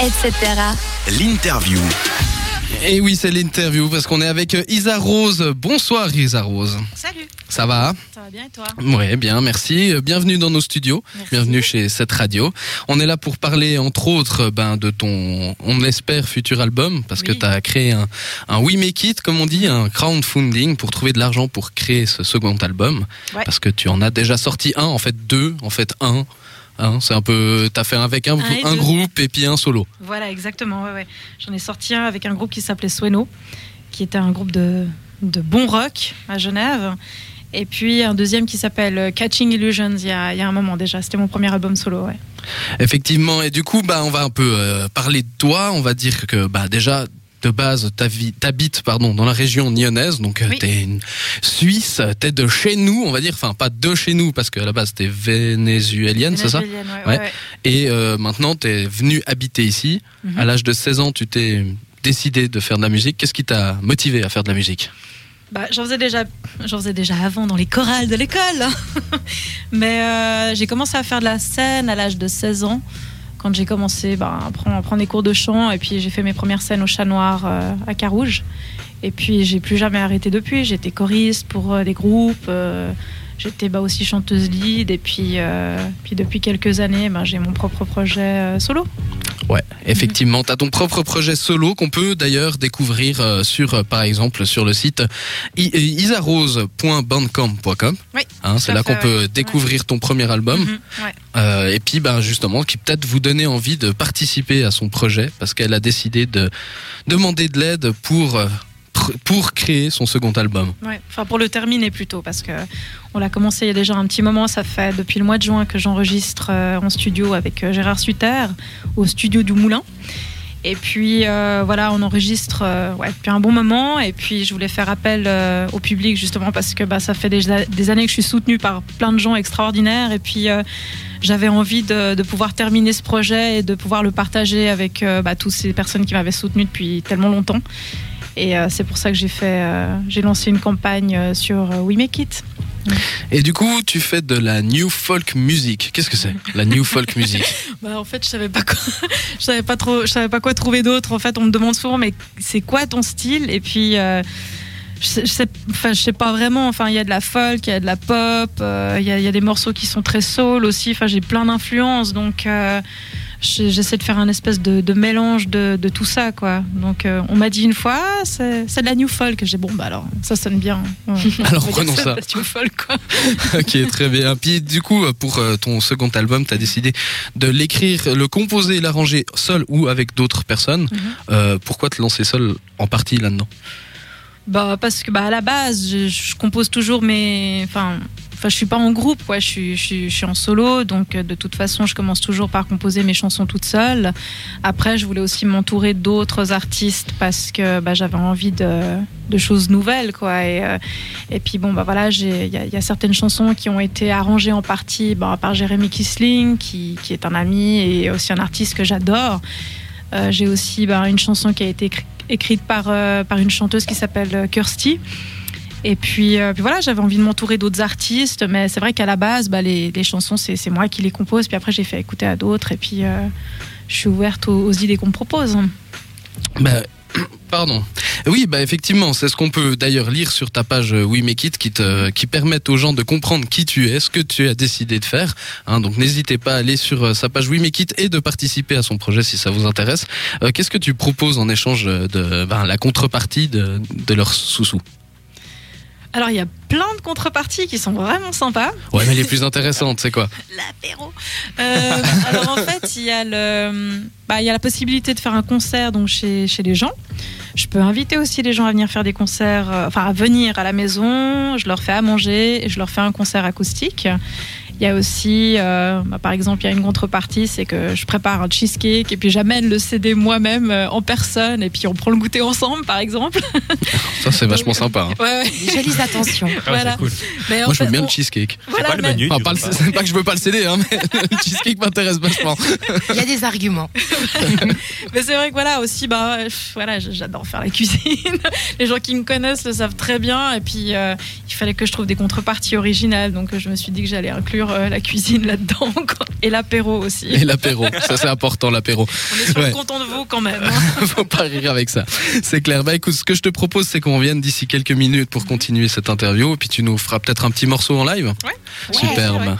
etc. L'interview. Et oui, c'est l'interview parce qu'on est avec euh, Isa Rose. Bonsoir Isa Rose. Salut, Ça va? Ça va bien et toi? Oui, bien, merci. Euh, Bienvenue dans nos studios. Merci. Bienvenue chez cette radio. On est là pour parler, entre autres, ben, de ton, on espère, futur album, parce que tu as créé un, un We Make It, comme on dit, un crowdfunding pour trouver de l'argent pour créer ce second album. Ouais. Parce que tu en as déjà sorti un, en fait deux, en fait un. Hein, c'est un peu, t'as fait avec un, Un un groupe et puis un solo. Voilà, exactement. Ouais, ouais. J'en ai sorti un avec un groupe qui s'appelait Sueno, qui était un groupe de, de bon rock à Genève. Et puis un deuxième qui s'appelle Catching Illusions il y, a, il y a un moment déjà. C'était mon premier album solo. Ouais. Effectivement, et du coup, bah, on va un peu euh, parler de toi. On va dire que, bah, déjà, de base, t'habites, pardon, dans la région lyonnaise, donc euh, Oui. t'es une Suisse, t'es de chez nous, on va dire, enfin pas de chez nous, parce qu'à la base t'es vénézuélienne, c'est ça? Vénézuélienne, ouais, Ouais. ouais, ouais. Et euh, maintenant t'es venu habiter ici. Mhm. À l'âge de 16 ans, tu t'es décidé de faire de la musique. Qu'est-ce qui t'a motivé à faire de la musique? Bah, j'en faisais déjà, j'en faisais déjà avant dans les chorales de l'école. Mais euh, j'ai commencé à faire de la scène à l'âge de 16 ans, quand j'ai commencé bah, à, prendre, prendre des cours de chant. Et puis j'ai fait mes premières scènes au Chat Noir euh, à Carouge. Et puis j'ai plus jamais arrêté depuis. J'étais choriste pour euh, des groupes. euh, J'étais bah, aussi chanteuse lead. Et puis, puis depuis quelques années, bah, j'ai mon propre projet solo. Ouais, effectivement, tu as ton propre projet solo qu'on peut d'ailleurs découvrir euh, sur, euh, par exemple, sur le site euh, isarose.bandcamp.com. Oui, Hein, c'est là qu'on peut ouais. découvrir ton premier album. Mhm, ouais. Euh, et puis, ben, justement, qui peut-être vous donner envie de participer à son projet parce qu'elle a décidé de demander de l'aide pour, pour créer son second album. Enfin pour le terminer plutôt parce que on l'a commencé il y a déjà un petit moment. Ça fait depuis le mois de juin que j'enregistre euh, en studio avec euh, Gérard Sutter au studio du Moulin. Et puis euh, voilà, on enregistre depuis un bon moment. Et puis je voulais faire appel au public justement parce que bah, ça fait déjà des années que je suis soutenue par plein de gens extraordinaires. Et puis j'avais envie de, pouvoir terminer ce projet et de pouvoir le partager avec bah, toutes ces personnes qui m'avaient soutenue depuis tellement longtemps. Et euh, c'est pour ça que j'ai fait, euh, j'ai lancé une campagne euh, sur We Make It. Et du coup, tu fais de la new folk music. Qu'est-ce que c'est La new folk music Bah, en fait, je savais pas quoi, je savais pas trop, je savais pas quoi trouver d'autre. En fait, on me demande souvent, mais c'est quoi ton style? Et puis, euh, je, sais, je sais- enfin, je sais pas vraiment. Enfin, il y a de la folk, il y a de la pop, euh, il y, a, il y a des morceaux qui sont très soul aussi. Enfin, j'ai plein d'influences, donc. euh, J'essaie de faire un espèce de, de mélange de, de tout ça, quoi. Donc, euh, on m'a dit une fois, Ah, c'est de la new folk. J'ai bon, bah alors, ça sonne bien. Ouais. Alors, prenons ça. de la new folk, quoi. ok, très bien. Puis du coup, pour euh, ton second album, tu as décidé de l'écrire, le composer l'arranger seul ou avec d'autres personnes. Mhm. Euh, pourquoi te lancer seul en partie là-dedans? Bah parce que bah à la base, je, je compose toujours mes enfin Enfin, je suis pas en groupe, quoi. Je suis, en solo, donc euh, de toute façon, je commence toujours par composer mes chansons toute seule. Après, je voulais aussi m'entourer d'autres artistes parce que bah, j'avais envie de, choses nouvelles, quoi. Et, euh, puis bon, bah voilà, il y, a- certaines chansons qui ont été arrangées en partie bah, par Jérémy Kisling, qui, qui est un ami et aussi un artiste que j'adore. Euh, j'ai aussi bah, une chanson qui a été écri- écrite par, une chanteuse qui s'appelle Kirsty. Et puis, euh, puis voilà, j'avais envie de m'entourer d'autres artistes, mais c'est vrai qu'à la base, bah, les, les chansons, c'est moi qui les compose. Puis après, j'ai fait écouter à d'autres. Et puis, euh, je suis ouverte aux, idées qu'on me propose. Bah, Pardon. Oui, bah effectivement, c'est ce qu'on peut d'ailleurs lire sur ta page euh, We Make It qui te, qui permettent aux gens de comprendre qui tu es, ce que tu as décidé de faire. Hein, donc n'hésitez pas à aller sur sa page We Make It et de participer à son projet si ça vous intéresse. Qu'est-ce que tu proposes en échange de ben, la contrepartie de, de leurs sous-sous? Alors, il y a plein de contreparties qui sont vraiment sympas. Ouais, mais les plus intéressantes, c'est quoi L'apéro. Euh, alors en fait, il y a le, bah, il y a la possibilité de faire un concert donc chez, chez les gens. Je peux inviter aussi les gens à venir faire des concerts, euh, enfin à venir à la maison. Je leur fais à manger et je leur fais un concert acoustique. Il y a aussi, euh, bah, par exemple, il y a une contrepartie, c'est que je prépare un cheesecake et puis j'amène le CD moi-même euh, en personne et puis on prend le goûter ensemble, par exemple. Ça, c'est vachement sympa. hein. Ouais, ouais. Des jolies attentions. Ah, Voilà. c'est cool. Mais en Moi, je veux bien on- le cheesecake. voilà, c'est pas le mais- menu Enfin, du pas le- repas c'est pas que je veux pas le CD, hein, mais le cheesecake m'intéresse vachement. Il y a des arguments. Mais c'est vrai que voilà aussi, bah, voilà, j'adore faire la cuisine. Les gens qui me connaissent le savent très bien. Et puis, euh, il fallait que je trouve des contreparties originales. Donc, je me suis dit que j'allais inclure sûr euh, la cuisine là-dedans et l'apéro aussi. Et l'apéro, ça c'est important l'apéro. On est sur Ouais. canton de Vaud quand même. hein. Faut pas rire avec ça. C'est clair. Bah écoute, ce que je te propose, c'est qu'on vienne d'ici quelques minutes pour continuer cette interview, et puis tu nous feras peut-être un petit morceau en live. Ouais. Superbe. Ouais.